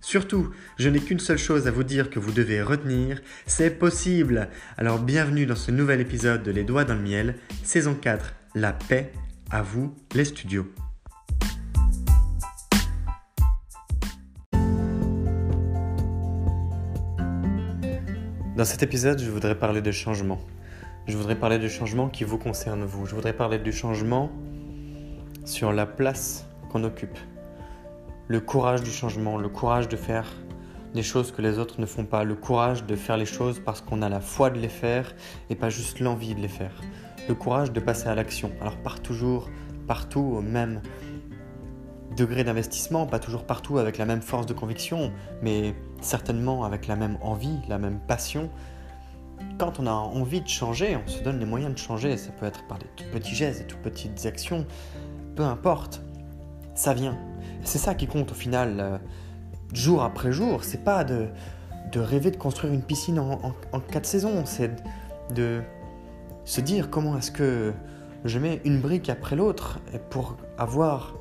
Surtout, je n'ai qu'une seule chose à vous dire que vous devez retenir, c'est possible. Alors bienvenue dans ce nouvel épisode de Les Doigts dans le Miel, saison 4, La paix, à vous les studios. Dans cet épisode, je voudrais parler de changement. Je voudrais parler du changement qui vous concerne vous. Je voudrais parler du changement sur la place qu'on occupe le courage du changement, le courage de faire des choses que les autres ne font pas, le courage de faire les choses parce qu'on a la foi de les faire et pas juste l'envie de les faire, le courage de passer à l'action. Alors pas toujours, partout au même degré d'investissement, pas toujours partout avec la même force de conviction, mais certainement avec la même envie, la même passion. Quand on a envie de changer, on se donne les moyens de changer. Ça peut être par des tout petits gestes, des tout petites actions, peu importe. Ça vient, c'est ça qui compte au final, euh, jour après jour. C'est pas de, de, rêver de construire une piscine en, en, quatre saisons, c'est de se dire comment est-ce que je mets une brique après l'autre pour avoir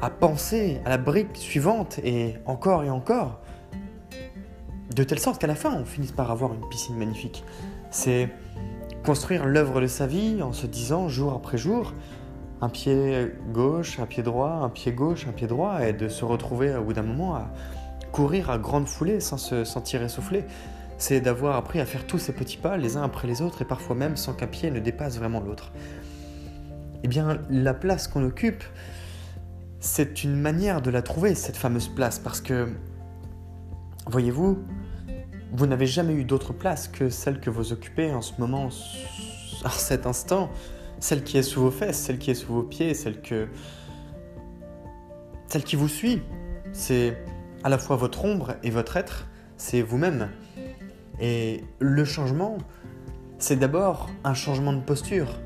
à penser à la brique suivante et encore et encore, de telle sorte qu'à la fin on finisse par avoir une piscine magnifique. C'est construire l'œuvre de sa vie en se disant jour après jour, un pied gauche, un pied droit, un pied gauche, un pied droit, et de se retrouver au bout d'un moment à courir à grande foulée sans se sentir essoufflé. C'est d'avoir appris à faire tous ces petits pas les uns après les autres et parfois même sans qu'un pied ne dépasse vraiment l'autre. Eh bien, la place qu'on occupe, c'est une manière de la trouver, cette fameuse place, parce que, voyez-vous, vous n'avez jamais eu d'autre place que celle que vous occupez en ce moment, à cet instant celle qui est sous vos fesses, celle qui est sous vos pieds, celle que celle qui vous suit. C'est à la fois votre ombre et votre être, c'est vous-même. Et le changement, c'est d'abord un changement de posture.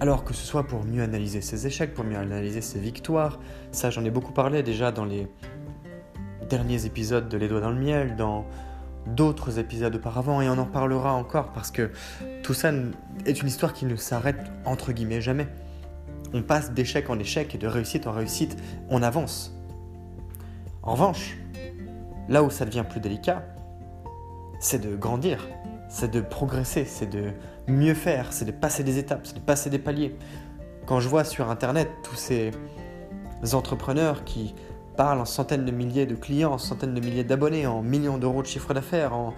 Alors que ce soit pour mieux analyser ses échecs, pour mieux analyser ses victoires, ça j'en ai beaucoup parlé déjà dans les derniers épisodes de Les Doigts dans le Miel, dans d'autres épisodes auparavant et on en parlera encore parce que tout ça est une histoire qui ne s'arrête entre guillemets jamais. On passe d'échec en échec et de réussite en réussite, on avance. En revanche, là où ça devient plus délicat, c'est de grandir, c'est de progresser, c'est de mieux faire, c'est de passer des étapes, c'est de passer des paliers. Quand je vois sur Internet tous ces entrepreneurs qui parle en centaines de milliers de clients, en centaines de milliers d'abonnés, en millions d'euros de chiffre d'affaires, en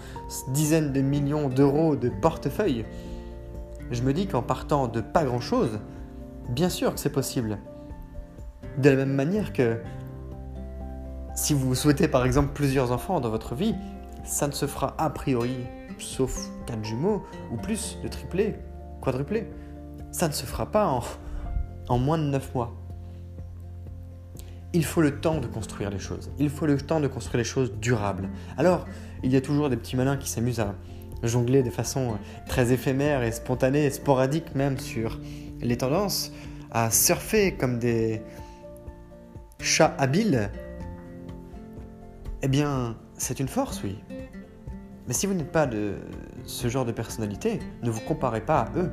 dizaines de millions d'euros de portefeuille, je me dis qu'en partant de pas grand-chose, bien sûr que c'est possible. De la même manière que si vous souhaitez par exemple plusieurs enfants dans votre vie, ça ne se fera a priori, sauf quatre jumeaux ou plus de triplés, quadruplés. Ça ne se fera pas en, en moins de 9 mois. Il faut le temps de construire les choses. Il faut le temps de construire les choses durables. Alors, il y a toujours des petits malins qui s'amusent à jongler de façon très éphémère et spontanée et sporadique même sur les tendances, à surfer comme des chats habiles. Eh bien, c'est une force, oui. Mais si vous n'êtes pas de ce genre de personnalité, ne vous comparez pas à eux.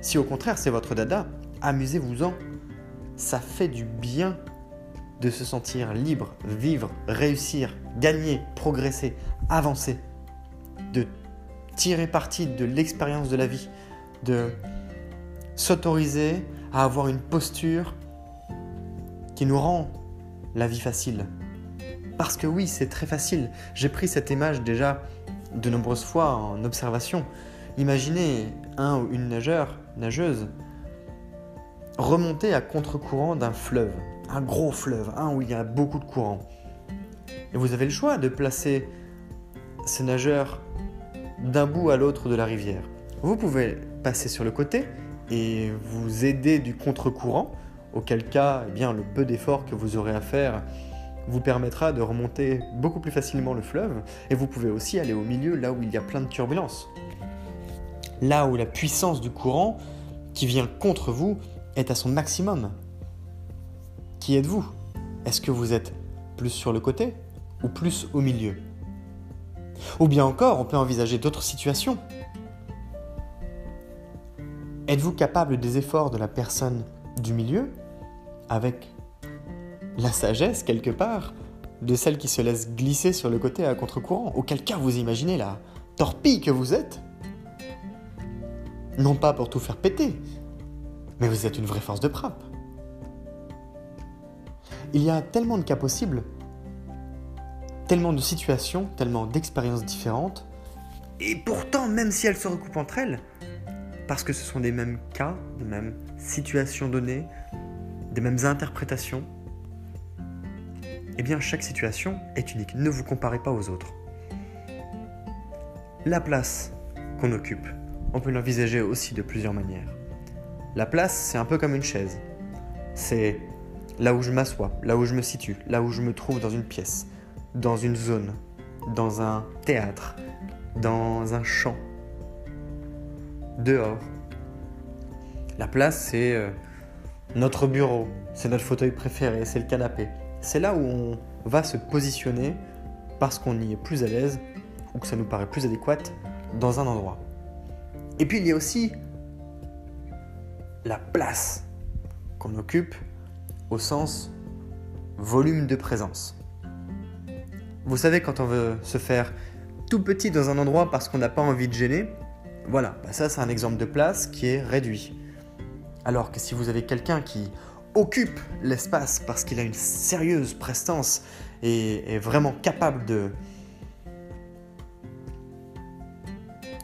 Si au contraire c'est votre dada, amusez-vous-en. Ça fait du bien de se sentir libre, vivre, réussir, gagner, progresser, avancer, de tirer parti de l'expérience de la vie, de s'autoriser à avoir une posture qui nous rend la vie facile. Parce que oui, c'est très facile. J'ai pris cette image déjà de nombreuses fois en observation. Imaginez un ou une nageur, nageuse, remonter à contre-courant d'un fleuve, un gros fleuve, un où il y a beaucoup de courant. Et vous avez le choix de placer ces nageurs d'un bout à l'autre de la rivière. Vous pouvez passer sur le côté et vous aider du contre-courant, auquel cas, eh le peu d'efforts que vous aurez à faire vous permettra de remonter beaucoup plus facilement le fleuve, et vous pouvez aussi aller au milieu là où il y a plein de turbulences. Là où la puissance du courant qui vient contre vous est à son maximum. Qui êtes-vous? Est-ce que vous êtes plus sur le côté ou plus au milieu? Ou bien encore, on peut envisager d'autres situations. Êtes-vous capable des efforts de la personne du milieu avec la sagesse, quelque part, de celle qui se laisse glisser sur le côté à contre-courant? Auquel cas vous imaginez la torpille que vous êtes? Non pas pour tout faire péter, mais vous êtes une vraie force de frappe. Il y a tellement de cas possibles, tellement de situations, tellement d'expériences différentes, et pourtant, même si elles se recoupent entre elles, parce que ce sont des mêmes cas, des mêmes situations données, des mêmes interprétations, eh bien chaque situation est unique. Ne vous comparez pas aux autres. La place qu'on occupe, on peut l'envisager aussi de plusieurs manières. La place, c'est un peu comme une chaise. C'est là où je m'assois, là où je me situe, là où je me trouve dans une pièce, dans une zone, dans un théâtre, dans un champ, dehors. La place, c'est euh, notre bureau, c'est notre fauteuil préféré, c'est le canapé c'est là où on va se positionner parce qu'on y est plus à l'aise ou que ça nous paraît plus adéquat dans un endroit. Et puis il y a aussi la place qu'on occupe au sens volume de présence. Vous savez, quand on veut se faire tout petit dans un endroit parce qu'on n'a pas envie de gêner, voilà, bah ça c'est un exemple de place qui est réduit. Alors que si vous avez quelqu'un qui occupe l'espace parce qu'il a une sérieuse prestance et est vraiment capable de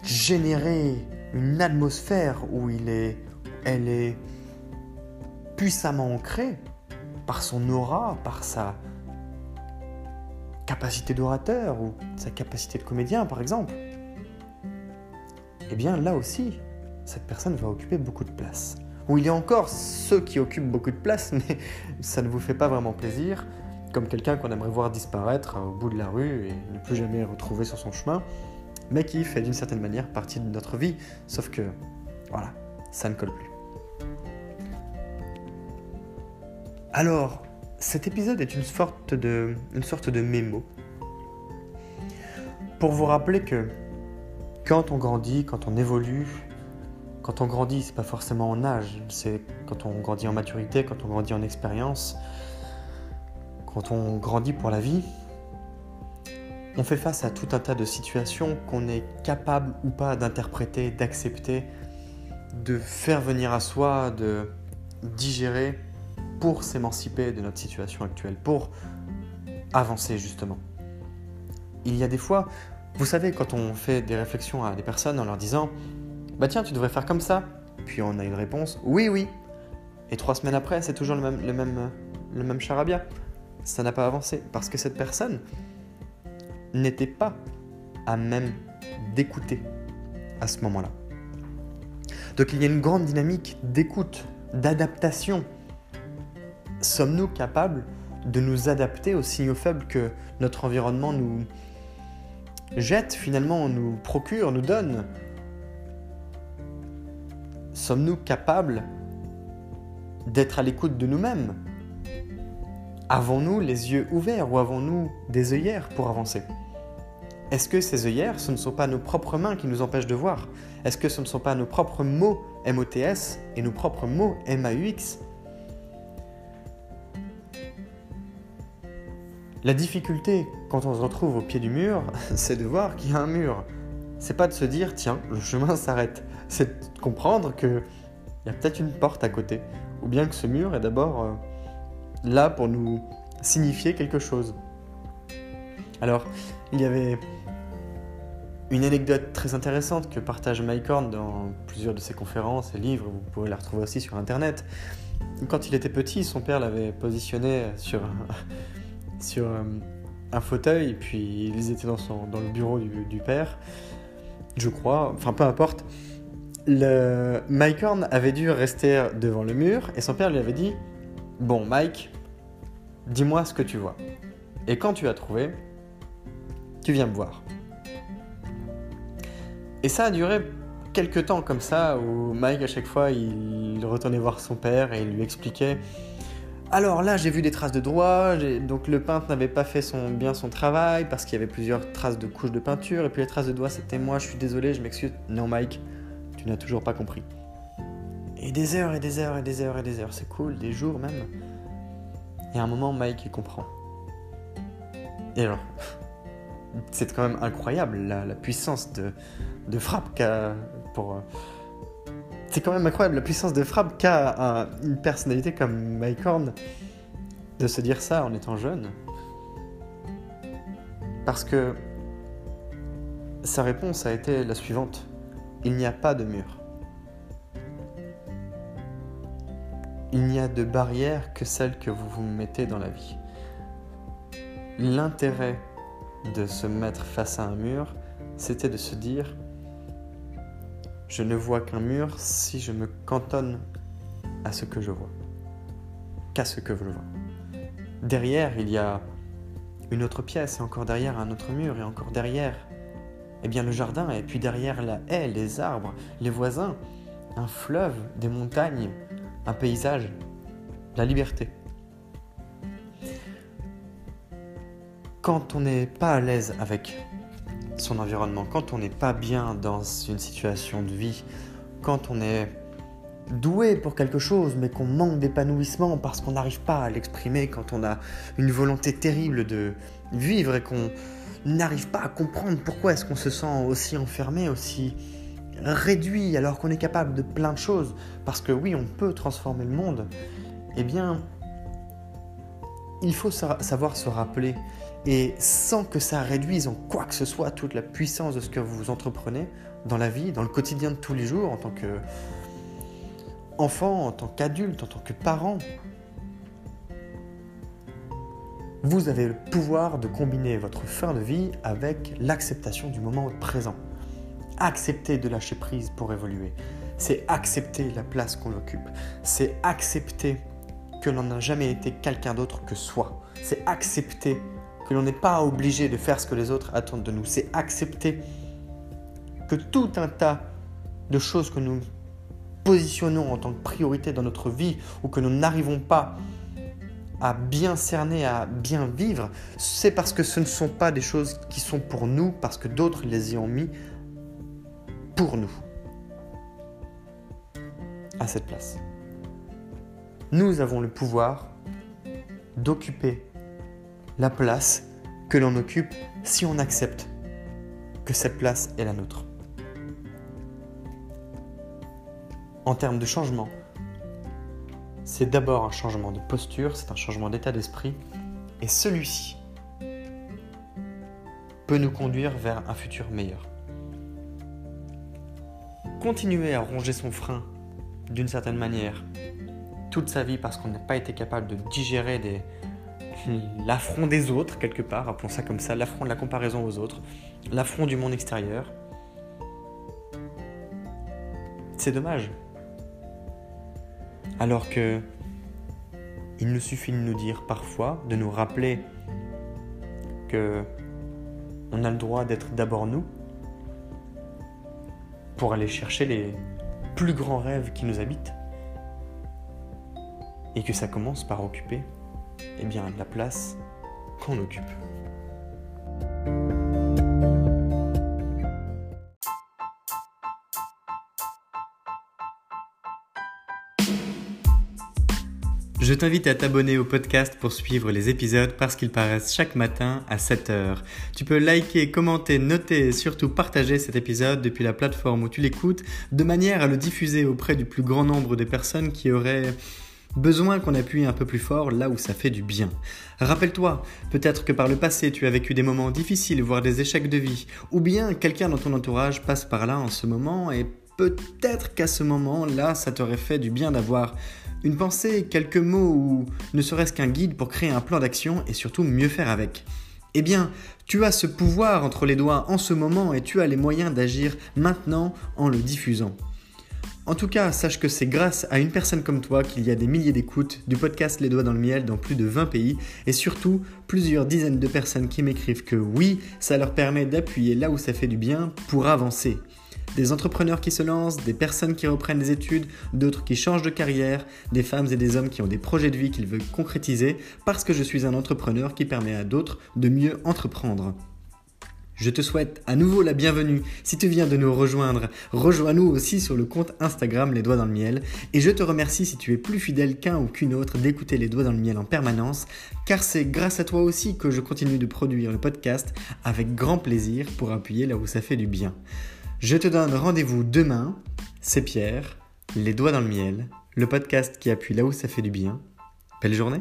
générer une atmosphère où il est, elle est puissamment ancrée par son aura, par sa capacité d'orateur ou sa capacité de comédien par exemple. Eh bien là aussi, cette personne va occuper beaucoup de place où il y a encore ceux qui occupent beaucoup de place, mais ça ne vous fait pas vraiment plaisir, comme quelqu'un qu'on aimerait voir disparaître au bout de la rue et ne plus jamais retrouver sur son chemin, mais qui fait d'une certaine manière partie de notre vie, sauf que, voilà, ça ne colle plus. Alors, cet épisode est une sorte de, une mémo. Pour vous rappeler que quand on grandit, quand on évolue, quand on grandit, c'est pas forcément en âge, c'est quand on grandit en maturité, quand on grandit en expérience, quand on grandit pour la vie, on fait face à tout un tas de situations qu'on est capable ou pas d'interpréter, d'accepter, de faire venir à soi, de digérer pour s'émanciper de notre situation actuelle, pour avancer justement. Il y a des fois, vous savez, quand on fait des réflexions à des personnes en leur disant bah tiens, tu devrais faire comme ça. Puis on a une réponse, oui, oui. Et trois semaines après, c'est toujours le même, le même, le même charabia. Ça n'a pas avancé parce que cette personne n'était pas à même d'écouter à ce moment-là. Donc il y a une grande dynamique d'écoute, d'adaptation. Sommes-nous capables de nous adapter aux signaux faibles que notre environnement nous jette, finalement, nous procure, nous donne? Sommes-nous capables d'être à l'écoute de nous-mêmes? Avons-nous les yeux ouverts ou avons-nous des œillères pour avancer? Est-ce que ces œillères, ce ne sont pas nos propres mains qui nous empêchent de voir? Est-ce que ce ne sont pas nos propres mots MOTS et nos propres mots MAUX La difficulté quand on se retrouve au pied du mur, c'est de voir qu'il y a un mur. C'est pas de se dire tiens, le chemin s'arrête. C'est de comprendre qu'il y a peut-être une porte à côté. Ou bien que ce mur est d'abord euh, là pour nous signifier quelque chose. Alors, il y avait une anecdote très intéressante que partage Mike Horn dans plusieurs de ses conférences et livres, vous pouvez la retrouver aussi sur internet. Quand il était petit, son père l'avait positionné sur sur euh, un fauteuil, puis ils étaient dans, son, dans le bureau du, père, je crois, enfin peu importe. Le... Mike Horn avait dû rester devant le mur et son père lui avait dit Bon, Mike, dis-moi ce que tu vois. Et quand tu as trouvé, tu viens me voir. Et ça a duré quelques temps comme ça, où Mike, à chaque fois, il retournait voir son père et il lui expliquait alors là, j'ai vu des traces de doigts, donc le peintre n'avait pas fait son, bien son travail parce qu'il y avait plusieurs traces de couches de peinture, et puis les traces de doigts, c'était moi, je suis désolé, je m'excuse. Non, Mike, tu n'as toujours pas compris. Et des heures et des heures et des heures et des heures, c'est cool, des jours même. Et à un moment, Mike, il comprend. Et alors, c'est quand même incroyable la, puissance de, de frappe qu'a pour euh, c'est quand même incroyable la puissance de frappe qu'a une personnalité comme Mike Horn de se dire ça en étant jeune. Parce que sa réponse a été la suivante. Il n'y a pas de mur. Il n'y a de barrière que celle que vous vous mettez dans la vie. L'intérêt de se mettre face à un mur, c'était de se dire je ne vois qu'un mur si je me cantonne à ce que je vois, qu'à ce que je vois. Derrière, il y a une autre pièce, et encore derrière un autre mur, et encore derrière, eh bien le jardin, et puis derrière la haie, les arbres, les voisins, un fleuve, des montagnes, un paysage, la liberté. Quand on n'est pas à l'aise avec son environnement, quand on n'est pas bien dans une situation de vie, quand on est doué pour quelque chose mais qu'on manque d'épanouissement parce qu'on n'arrive pas à l'exprimer, quand on a une volonté terrible de vivre et qu'on n'arrive pas à comprendre pourquoi est-ce qu'on se sent aussi enfermé, aussi réduit alors qu'on est capable de plein de choses, parce que oui, on peut transformer le monde, eh bien, il faut savoir se rappeler et sans que ça réduise en quoi que ce soit toute la puissance de ce que vous entreprenez dans la vie, dans le quotidien de tous les jours, en tant que enfant, en tant qu'adulte, en tant que parent. Vous avez le pouvoir de combiner votre fin de vie avec l'acceptation du moment présent. Accepter de lâcher prise pour évoluer. C'est accepter la place qu'on occupe. C'est accepter que l'on n'a jamais été quelqu'un d'autre que soi. C'est accepter que l'on n'est pas obligé de faire ce que les autres attendent de nous. C'est accepter que tout un tas de choses que nous positionnons en tant que priorité dans notre vie ou que nous n'arrivons pas à bien cerner, à bien vivre, c'est parce que ce ne sont pas des choses qui sont pour nous, parce que d'autres les y ont mis pour nous. À cette place. Nous avons le pouvoir d'occuper la place que l'on occupe si on accepte que cette place est la nôtre. En termes de changement, c'est d'abord un changement de posture, c'est un changement d'état d'esprit, et celui-ci peut nous conduire vers un futur meilleur. Continuer à ronger son frein d'une certaine manière toute sa vie parce qu'on n'a pas été capable de digérer des, l'affront des autres, quelque part, appelons ça comme ça, l'affront de la comparaison aux autres, l'affront du monde extérieur. C'est dommage. Alors que Il nous suffit de nous dire parfois, de nous rappeler que on a le droit d'être d'abord nous pour aller chercher les plus grands rêves qui nous habitent et que ça commence par occuper eh bien, la place qu'on occupe. Je t'invite à t'abonner au podcast pour suivre les épisodes parce qu'ils paraissent chaque matin à 7h. Tu peux liker, commenter, noter et surtout partager cet épisode depuis la plateforme où tu l'écoutes de manière à le diffuser auprès du plus grand nombre de personnes qui auraient besoin qu'on appuie un peu plus fort là où ça fait du bien. Rappelle-toi, peut-être que par le passé tu as vécu des moments difficiles, voire des échecs de vie, ou bien quelqu'un dans ton entourage passe par là en ce moment et peut-être qu'à ce moment-là ça t'aurait fait du bien d'avoir une pensée, quelques mots ou ne serait-ce qu'un guide pour créer un plan d'action et surtout mieux faire avec. Eh bien, tu as ce pouvoir entre les doigts en ce moment et tu as les moyens d'agir maintenant en le diffusant. En tout cas, sache que c'est grâce à une personne comme toi qu'il y a des milliers d'écoutes du podcast Les Doigts dans le Miel dans plus de 20 pays et surtout plusieurs dizaines de personnes qui m'écrivent que oui, ça leur permet d'appuyer là où ça fait du bien pour avancer. Des entrepreneurs qui se lancent, des personnes qui reprennent des études, d'autres qui changent de carrière, des femmes et des hommes qui ont des projets de vie qu'ils veulent concrétiser parce que je suis un entrepreneur qui permet à d'autres de mieux entreprendre. Je te souhaite à nouveau la bienvenue si tu viens de nous rejoindre. Rejoins-nous aussi sur le compte Instagram Les Doigts dans le Miel. Et je te remercie si tu es plus fidèle qu'un ou qu'une autre d'écouter Les Doigts dans le Miel en permanence, car c'est grâce à toi aussi que je continue de produire le podcast avec grand plaisir pour appuyer là où ça fait du bien. Je te donne rendez-vous demain. C'est Pierre, Les Doigts dans le Miel, le podcast qui appuie là où ça fait du bien. Belle journée